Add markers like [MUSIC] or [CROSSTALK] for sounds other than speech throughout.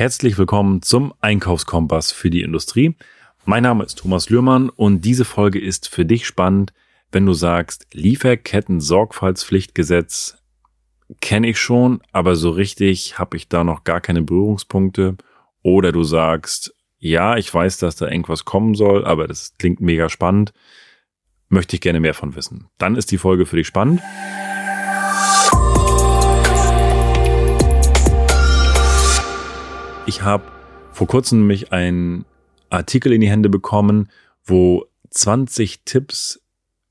Herzlich willkommen zum Einkaufskompass für die Industrie. Mein Name ist Thomas Lührmann und diese Folge ist für dich spannend, wenn du sagst, Lieferketten-Sorgfaltspflichtgesetz kenne ich schon, aber so richtig habe ich da noch gar keine Berührungspunkte. Oder du sagst, ja, ich weiß, dass da irgendwas kommen soll, aber das klingt mega spannend. Möchte ich gerne mehr von wissen. Dann ist die Folge für dich spannend. Ich habe vor kurzem mich einen Artikel in die Hände bekommen, wo 20 Tipps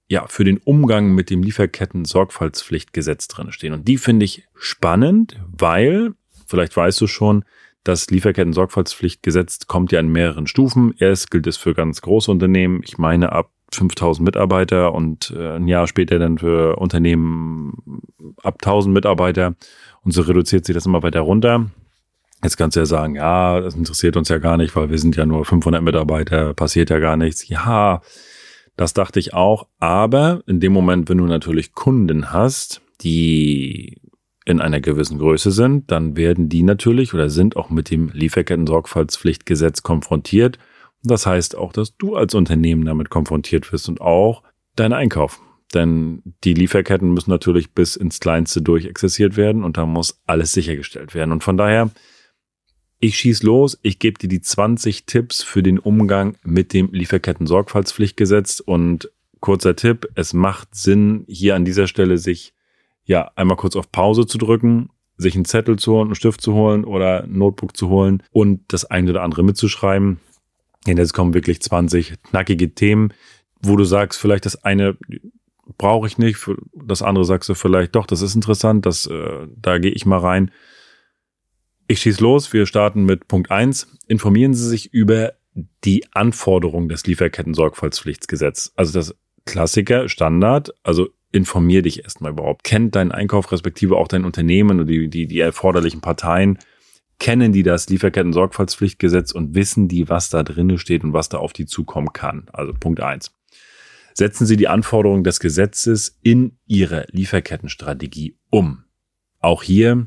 ja, für den Umgang mit dem Lieferketten-Sorgfaltspflichtgesetz drin stehen. Und die finde ich spannend, weil, vielleicht weißt du schon, das Lieferketten-Sorgfaltspflichtgesetz kommt ja in mehreren Stufen. Erst gilt es für ganz große Unternehmen, ich meine ab 5000 Mitarbeiter und äh, ein Jahr später dann für Unternehmen ab 1000 Mitarbeiter. Und so reduziert sich das immer weiter runter. Jetzt kannst du ja sagen, ja, das interessiert uns ja gar nicht, weil wir sind ja nur 500 Mitarbeiter, passiert ja gar nichts. Ja, das dachte ich auch. Aber in dem Moment, wenn du natürlich Kunden hast, die in einer gewissen Größe sind, dann werden die natürlich oder sind auch mit dem Lieferketten-Sorgfaltspflichtgesetz konfrontiert. Das heißt auch, dass du als Unternehmen damit konfrontiert wirst und auch dein Einkauf. Denn die Lieferketten müssen natürlich bis ins Kleinste durchexerziert werden und da muss alles sichergestellt werden. Und von daher ich schieß los, ich gebe dir die 20 Tipps für den Umgang mit dem Lieferketten-Sorgfaltspflichtgesetz und kurzer Tipp, es macht Sinn, hier an dieser Stelle sich ja einmal kurz auf Pause zu drücken, sich einen Zettel zu holen, einen Stift zu holen oder ein Notebook zu holen und das eine oder andere mitzuschreiben. Denn jetzt kommen wirklich 20 knackige Themen, wo du sagst, vielleicht das eine brauche ich nicht, das andere sagst du vielleicht doch, das ist interessant, das, äh, da gehe ich mal rein. Ich schieß los. Wir starten mit Punkt eins. Informieren Sie sich über die Anforderungen des Lieferketten-Sorgfaltspflichtsgesetz. Also das Klassiker, Standard. Also informier dich erstmal überhaupt. Kennt dein Einkauf respektive auch dein Unternehmen und die, die, die erforderlichen Parteien. Kennen die das Lieferketten-Sorgfaltspflichtgesetz und wissen die, was da drinnen steht und was da auf die zukommen kann? Also Punkt eins. Setzen Sie die Anforderungen des Gesetzes in Ihre Lieferkettenstrategie um. Auch hier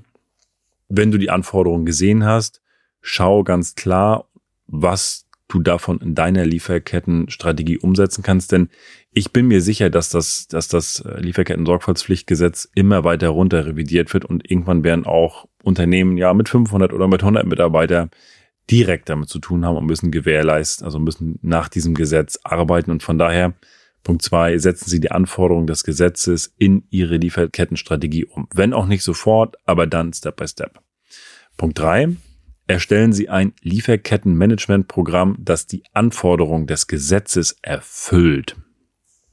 wenn du die Anforderungen gesehen hast, schau ganz klar, was du davon in deiner Lieferkettenstrategie umsetzen kannst, denn ich bin mir sicher, dass das, dass das Lieferketten-Sorgfaltspflichtgesetz immer weiter runter revidiert wird und irgendwann werden auch Unternehmen ja mit 500 oder mit 100 Mitarbeiter direkt damit zu tun haben und müssen gewährleisten, also müssen nach diesem Gesetz arbeiten. Und von daher Punkt zwei, setzen Sie die Anforderungen des Gesetzes in Ihre Lieferkettenstrategie um. Wenn auch nicht sofort, aber dann Step by Step. Punkt drei, erstellen Sie ein Lieferkettenmanagementprogramm, das die Anforderungen des Gesetzes erfüllt.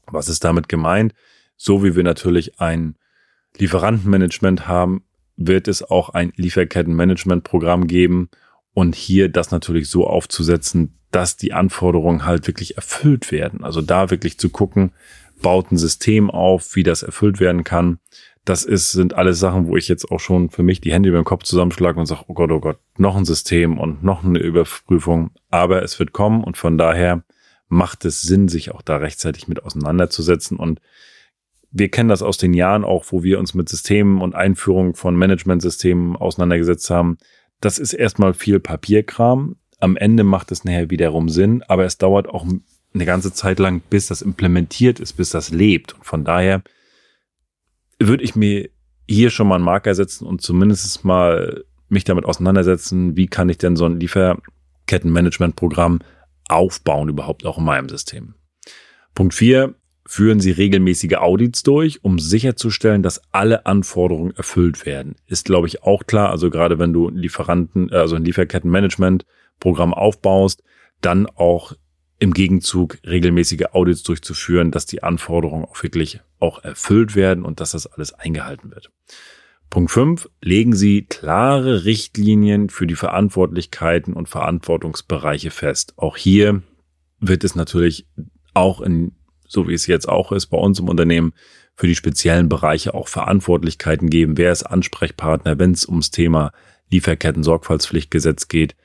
Was ist damit gemeint? So wie wir natürlich ein Lieferantenmanagement haben, wird es auch ein Lieferkettenmanagementprogramm geben und hier das natürlich so aufzusetzen, dass die Anforderungen halt wirklich erfüllt werden. Also da wirklich zu gucken, baut ein System auf, wie das erfüllt werden kann. Das ist, sind alles Sachen, wo ich jetzt auch schon für mich die Hände über den Kopf zusammenschlage und sage, oh Gott, oh Gott, noch ein System und noch eine Überprüfung. Aber es wird kommen und von daher macht es Sinn, sich auch da rechtzeitig mit auseinanderzusetzen. Und wir kennen das aus den Jahren auch, wo wir uns mit Systemen und Einführung von Managementsystemen auseinandergesetzt haben. Das ist erstmal viel Papierkram. Am Ende macht es nachher wiederum Sinn, aber es dauert auch eine ganze Zeit lang, bis das implementiert ist, bis das lebt. Und von daher würde ich mir hier schon mal einen Marker setzen und zumindest mal mich damit auseinandersetzen, wie kann ich denn so ein Lieferkettenmanagementprogramm aufbauen überhaupt auch in meinem System. Punkt vier Führen Sie regelmäßige Audits durch, um sicherzustellen, dass alle Anforderungen erfüllt werden. Ist, glaube ich, auch klar. Also gerade wenn du Lieferanten, also ein Lieferkettenmanagement Programm aufbaust, dann auch im Gegenzug regelmäßige Audits durchzuführen, dass die Anforderungen auch wirklich auch erfüllt werden und dass das alles eingehalten wird. Punkt 5. Legen Sie klare Richtlinien für die Verantwortlichkeiten und Verantwortungsbereiche fest. Auch hier wird es natürlich auch in, so wie es jetzt auch ist, bei uns im Unternehmen für die speziellen Bereiche auch Verantwortlichkeiten geben. Wer ist Ansprechpartner, wenn es ums Thema Lieferketten-Sorgfaltspflichtgesetz geht?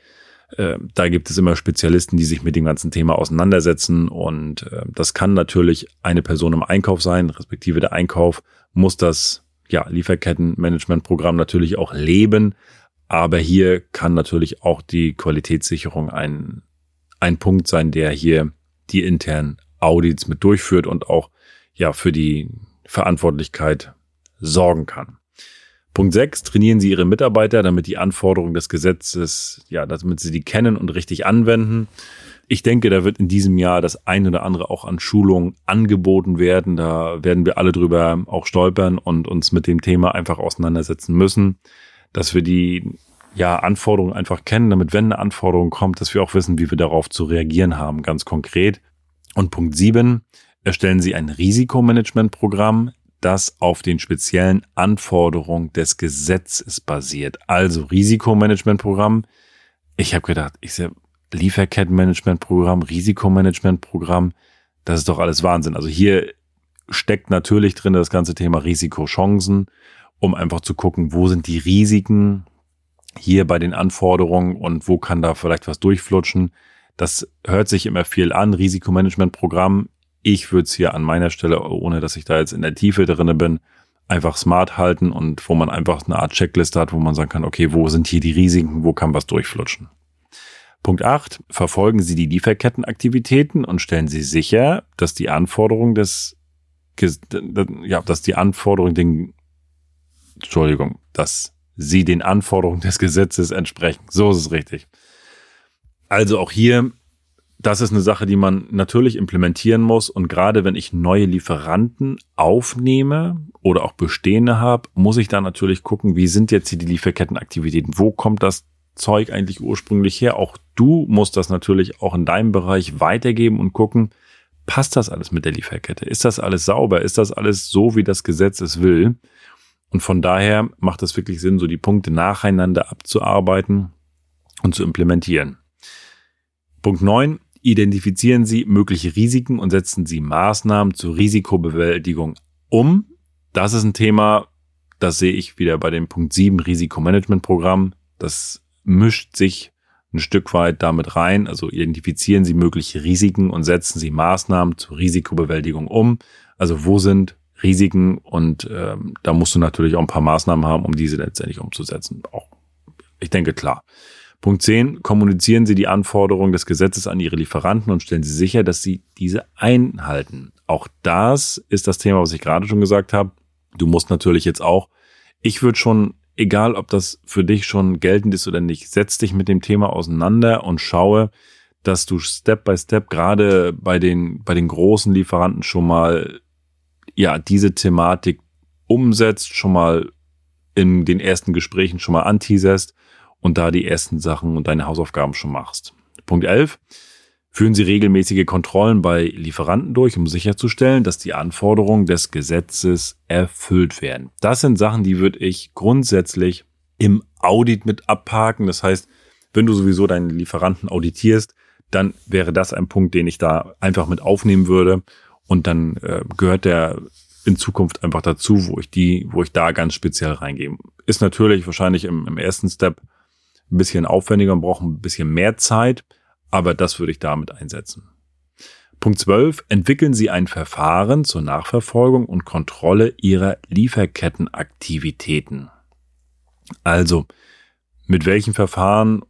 Äh, da gibt es immer Spezialisten, die sich mit dem ganzen Thema auseinandersetzen. Und äh, das kann natürlich eine Person im Einkauf sein, respektive der Einkauf muss das ja, Lieferkettenmanagementprogramm natürlich auch leben. Aber hier kann natürlich auch die Qualitätssicherung ein, ein Punkt sein, der hier die internen Audits mit durchführt und auch ja für die Verantwortlichkeit sorgen kann. Punkt 6, trainieren Sie Ihre Mitarbeiter, damit die Anforderungen des Gesetzes, ja, damit sie die kennen und richtig anwenden. Ich denke, da wird in diesem Jahr das ein oder andere auch an Schulungen angeboten werden. Da werden wir alle drüber auch stolpern und uns mit dem Thema einfach auseinandersetzen müssen, dass wir die ja, Anforderungen einfach kennen, damit wenn eine Anforderung kommt, dass wir auch wissen, wie wir darauf zu reagieren haben, ganz konkret. Und Punkt 7, erstellen Sie ein Risikomanagementprogramm, das auf den speziellen Anforderungen des Gesetzes basiert. Also Risikomanagementprogramm. Ich habe gedacht, ich sehe Lieferkettenmanagementprogramm, Risikomanagementprogramm, das ist doch alles Wahnsinn. Also hier steckt natürlich drin das ganze Thema Risikochancen, um einfach zu gucken, wo sind die Risiken hier bei den Anforderungen und wo kann da vielleicht was durchflutschen. Das hört sich immer viel an, Risikomanagementprogramm ich würde es hier an meiner Stelle, ohne dass ich da jetzt in der Tiefe drinne bin, einfach smart halten und wo man einfach eine Art Checkliste hat, wo man sagen kann, okay, wo sind hier die Risiken, wo kann was durchflutschen. Punkt 8. Verfolgen Sie die Lieferkettenaktivitäten und stellen Sie sicher, dass die Anforderungen des, ja, dass die Anforderungen den, Entschuldigung, dass Sie den Anforderungen des Gesetzes entsprechen. So ist es richtig. Also auch hier das ist eine Sache, die man natürlich implementieren muss. Und gerade wenn ich neue Lieferanten aufnehme oder auch bestehende habe, muss ich da natürlich gucken, wie sind jetzt hier die Lieferkettenaktivitäten? Wo kommt das Zeug eigentlich ursprünglich her? Auch du musst das natürlich auch in deinem Bereich weitergeben und gucken, passt das alles mit der Lieferkette? Ist das alles sauber? Ist das alles so, wie das Gesetz es will? Und von daher macht es wirklich Sinn, so die Punkte nacheinander abzuarbeiten und zu implementieren. Punkt 9. Identifizieren Sie mögliche Risiken und setzen Sie Maßnahmen zur Risikobewältigung um. Das ist ein Thema, das sehe ich wieder bei dem Punkt 7 Risikomanagementprogramm. Das mischt sich ein Stück weit damit rein. Also identifizieren Sie mögliche Risiken und setzen Sie Maßnahmen zur Risikobewältigung um. Also wo sind Risiken und ähm, da musst du natürlich auch ein paar Maßnahmen haben, um diese letztendlich umzusetzen. Auch, ich denke, klar. Punkt 10. Kommunizieren Sie die Anforderungen des Gesetzes an Ihre Lieferanten und stellen Sie sicher, dass Sie diese einhalten. Auch das ist das Thema, was ich gerade schon gesagt habe. Du musst natürlich jetzt auch, ich würde schon, egal ob das für dich schon geltend ist oder nicht, setz dich mit dem Thema auseinander und schaue, dass du Step by Step gerade bei den, bei den großen Lieferanten schon mal, ja, diese Thematik umsetzt, schon mal in den ersten Gesprächen schon mal anteaserst und da die ersten Sachen und deine Hausaufgaben schon machst. Punkt 11. Führen Sie regelmäßige Kontrollen bei Lieferanten durch, um sicherzustellen, dass die Anforderungen des Gesetzes erfüllt werden. Das sind Sachen, die würde ich grundsätzlich im Audit mit abhaken. Das heißt, wenn du sowieso deinen Lieferanten auditierst, dann wäre das ein Punkt, den ich da einfach mit aufnehmen würde. Und dann äh, gehört der in Zukunft einfach dazu, wo ich die, wo ich da ganz speziell reingehe. Ist natürlich wahrscheinlich im, im ersten Step ein bisschen aufwendiger und brauchen ein bisschen mehr Zeit, aber das würde ich damit einsetzen. Punkt 12. Entwickeln Sie ein Verfahren zur Nachverfolgung und Kontrolle Ihrer Lieferkettenaktivitäten. Also, mit welchen Verfahren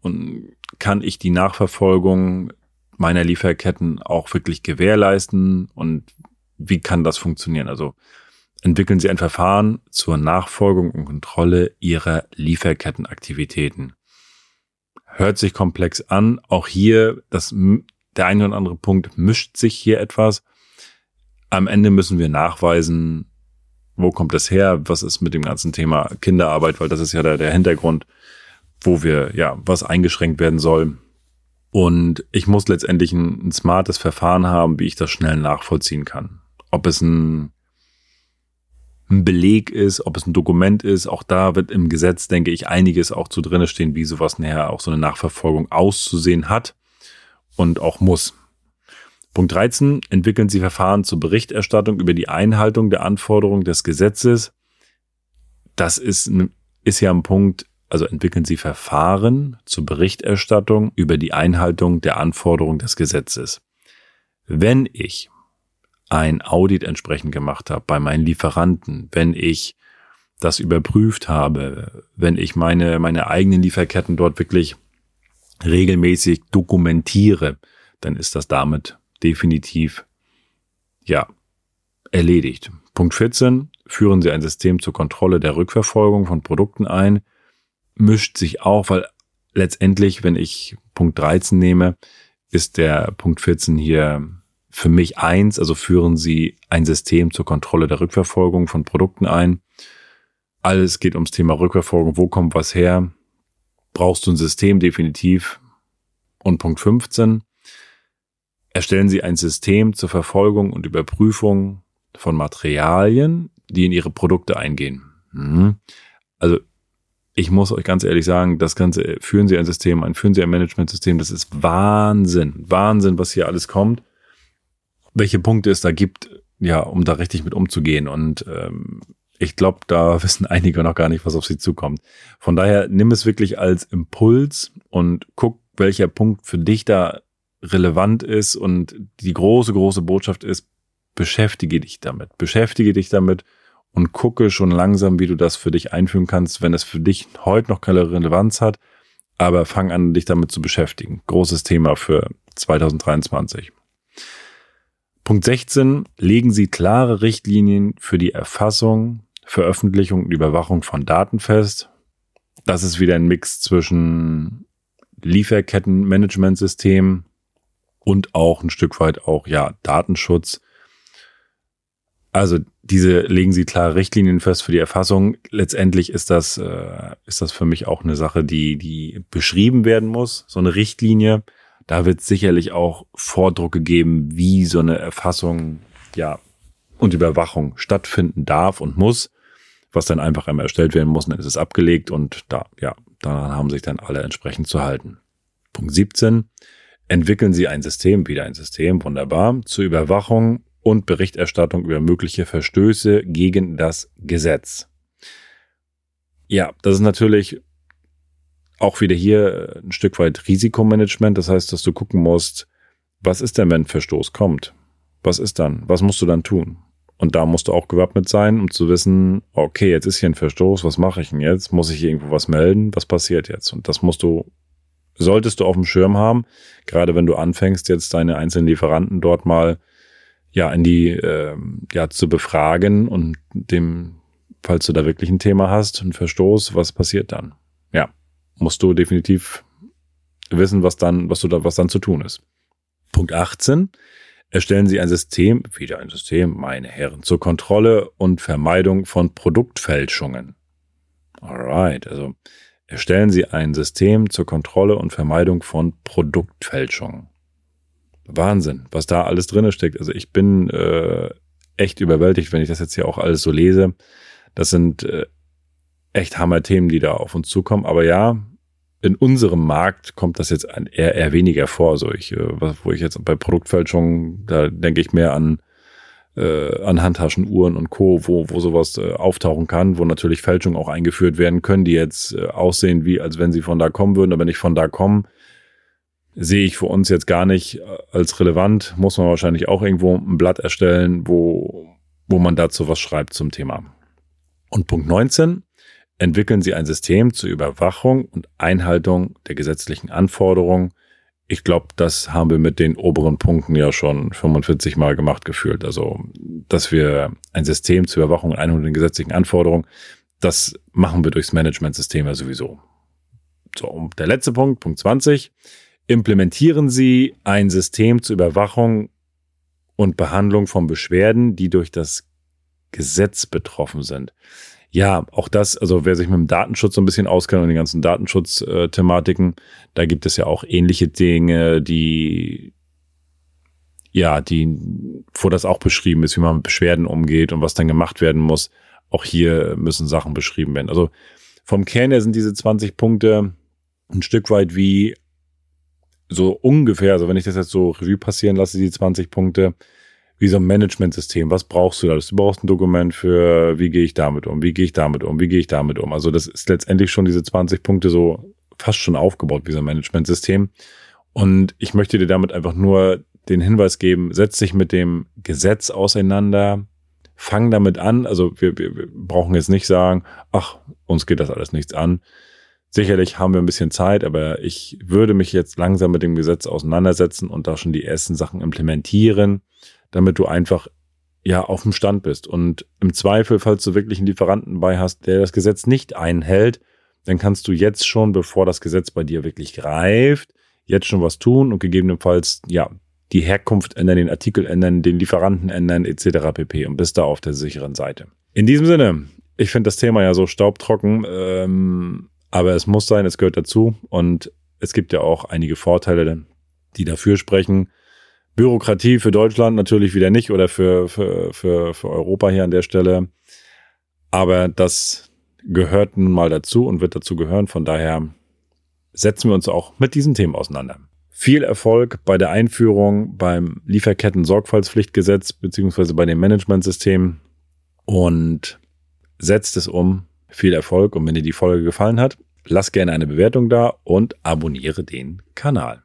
kann ich die Nachverfolgung meiner Lieferketten auch wirklich gewährleisten und wie kann das funktionieren? Also, entwickeln Sie ein Verfahren zur Nachfolgung und Kontrolle Ihrer Lieferkettenaktivitäten hört sich komplex an. Auch hier, das, der eine oder andere Punkt mischt sich hier etwas. Am Ende müssen wir nachweisen, wo kommt das her? Was ist mit dem ganzen Thema Kinderarbeit? Weil das ist ja der, der Hintergrund, wo wir, ja, was eingeschränkt werden soll. Und ich muss letztendlich ein, ein smartes Verfahren haben, wie ich das schnell nachvollziehen kann. Ob es ein ein Beleg ist, ob es ein Dokument ist. Auch da wird im Gesetz, denke ich, einiges auch zu drinne stehen, wie sowas nachher auch so eine Nachverfolgung auszusehen hat und auch muss. Punkt 13. Entwickeln Sie Verfahren zur Berichterstattung über die Einhaltung der Anforderungen des Gesetzes. Das ist, ist ja ein Punkt, also entwickeln Sie Verfahren zur Berichterstattung über die Einhaltung der Anforderungen des Gesetzes. Wenn ich ein Audit entsprechend gemacht habe bei meinen Lieferanten, wenn ich das überprüft habe, wenn ich meine, meine eigenen Lieferketten dort wirklich regelmäßig dokumentiere, dann ist das damit definitiv, ja, erledigt. Punkt 14. Führen Sie ein System zur Kontrolle der Rückverfolgung von Produkten ein. Mischt sich auch, weil letztendlich, wenn ich Punkt 13 nehme, ist der Punkt 14 hier für mich eins, also führen Sie ein System zur Kontrolle der Rückverfolgung von Produkten ein. Alles geht ums Thema Rückverfolgung. Wo kommt was her? Brauchst du ein System definitiv? Und Punkt 15. Erstellen Sie ein System zur Verfolgung und Überprüfung von Materialien, die in Ihre Produkte eingehen. Mhm. Also ich muss euch ganz ehrlich sagen, das Ganze führen Sie ein System ein, führen Sie ein Managementsystem, das ist Wahnsinn. Wahnsinn, was hier alles kommt. Welche Punkte es da gibt, ja, um da richtig mit umzugehen. Und ähm, ich glaube, da [LAUGHS] wissen einige noch gar nicht, was auf sie zukommt. Von daher nimm es wirklich als Impuls und guck, welcher Punkt für dich da relevant ist. Und die große, große Botschaft ist, beschäftige dich damit. Beschäftige dich damit und gucke schon langsam, wie du das für dich einführen kannst, wenn es für dich heute noch keine Relevanz hat. Aber fang an, dich damit zu beschäftigen. Großes Thema für 2023. Punkt 16. Legen Sie klare Richtlinien für die Erfassung, Veröffentlichung und Überwachung von Daten fest. Das ist wieder ein Mix zwischen Lieferkettenmanagementsystem und auch ein Stück weit auch, ja, Datenschutz. Also diese legen Sie klare Richtlinien fest für die Erfassung. Letztendlich ist das, äh, ist das für mich auch eine Sache, die, die beschrieben werden muss. So eine Richtlinie da wird sicherlich auch Vordrucke geben, wie so eine Erfassung, ja, und Überwachung stattfinden darf und muss, was dann einfach einmal erstellt werden muss, dann ist es abgelegt und da, ja, daran haben sich dann alle entsprechend zu halten. Punkt 17. Entwickeln Sie ein System, wieder ein System, wunderbar, zur Überwachung und Berichterstattung über mögliche Verstöße gegen das Gesetz. Ja, das ist natürlich auch wieder hier ein Stück weit Risikomanagement. Das heißt, dass du gucken musst, was ist denn, wenn Verstoß kommt? Was ist dann? Was musst du dann tun? Und da musst du auch gewappnet sein, um zu wissen, okay, jetzt ist hier ein Verstoß, was mache ich denn jetzt? Muss ich irgendwo was melden? Was passiert jetzt? Und das musst du, solltest du auf dem Schirm haben, gerade wenn du anfängst, jetzt deine einzelnen Lieferanten dort mal ja in die äh, ja zu befragen und dem, falls du da wirklich ein Thema hast, ein Verstoß, was passiert dann? Ja, musst du definitiv wissen, was dann, was du da, was dann zu tun ist. Punkt 18. Erstellen Sie ein System, wieder ein System, meine Herren, zur Kontrolle und Vermeidung von Produktfälschungen. Alright, also erstellen Sie ein System zur Kontrolle und Vermeidung von Produktfälschungen. Wahnsinn, was da alles drinne steckt. Also ich bin äh, echt überwältigt, wenn ich das jetzt hier auch alles so lese. Das sind äh, echt Hammer-Themen, die da auf uns zukommen. Aber ja, in unserem Markt kommt das jetzt eher, eher weniger vor. Also ich, äh, wo ich jetzt bei Produktfälschung, da denke ich mehr an, äh, an Handtaschen, Uhren und Co., wo, wo sowas äh, auftauchen kann, wo natürlich Fälschungen auch eingeführt werden können, die jetzt äh, aussehen, wie als wenn sie von da kommen würden, aber nicht von da kommen. Sehe ich für uns jetzt gar nicht äh, als relevant. Muss man wahrscheinlich auch irgendwo ein Blatt erstellen, wo, wo man dazu was schreibt zum Thema. Und Punkt 19 entwickeln sie ein System zur Überwachung und Einhaltung der gesetzlichen Anforderungen. Ich glaube, das haben wir mit den oberen Punkten ja schon 45 Mal gemacht gefühlt. Also, dass wir ein System zur Überwachung und Einhaltung der gesetzlichen Anforderungen, das machen wir durchs Managementsystem ja sowieso. So, und der letzte Punkt, Punkt 20. Implementieren Sie ein System zur Überwachung und Behandlung von Beschwerden, die durch das Gesetz betroffen sind ja, auch das, also wer sich mit dem Datenschutz so ein bisschen auskennt und den ganzen Datenschutzthematiken, da gibt es ja auch ähnliche Dinge, die ja, die, wo das auch beschrieben ist, wie man mit Beschwerden umgeht und was dann gemacht werden muss. Auch hier müssen Sachen beschrieben werden. Also vom Kern her sind diese 20 Punkte ein Stück weit wie so ungefähr, also wenn ich das jetzt so Revue passieren lasse, die 20 Punkte, wie so ein Managementsystem. Was brauchst du da? Du brauchst ein Dokument für, wie gehe ich damit um, wie gehe ich damit um, wie gehe ich damit um. Also das ist letztendlich schon diese 20 Punkte so fast schon aufgebaut wie so ein Managementsystem. Und ich möchte dir damit einfach nur den Hinweis geben, setz dich mit dem Gesetz auseinander, fang damit an. Also wir, wir, wir brauchen jetzt nicht sagen, ach, uns geht das alles nichts an. Sicherlich haben wir ein bisschen Zeit, aber ich würde mich jetzt langsam mit dem Gesetz auseinandersetzen und da schon die ersten Sachen implementieren, damit du einfach ja auf dem Stand bist. Und im Zweifel, falls du wirklich einen Lieferanten bei hast, der das Gesetz nicht einhält, dann kannst du jetzt schon, bevor das Gesetz bei dir wirklich greift, jetzt schon was tun und gegebenenfalls ja die Herkunft ändern, den Artikel ändern, den Lieferanten ändern etc. pp. und bist da auf der sicheren Seite. In diesem Sinne, ich finde das Thema ja so staubtrocken, ähm, aber es muss sein, es gehört dazu und es gibt ja auch einige Vorteile, die dafür sprechen. Bürokratie für Deutschland natürlich wieder nicht oder für, für, für, für Europa hier an der Stelle. Aber das gehört nun mal dazu und wird dazu gehören. Von daher setzen wir uns auch mit diesen Themen auseinander. Viel Erfolg bei der Einführung beim Lieferketten-Sorgfaltspflichtgesetz beziehungsweise bei dem Managementsystem und setzt es um. Viel Erfolg und wenn dir die Folge gefallen hat, lass gerne eine Bewertung da und abonniere den Kanal.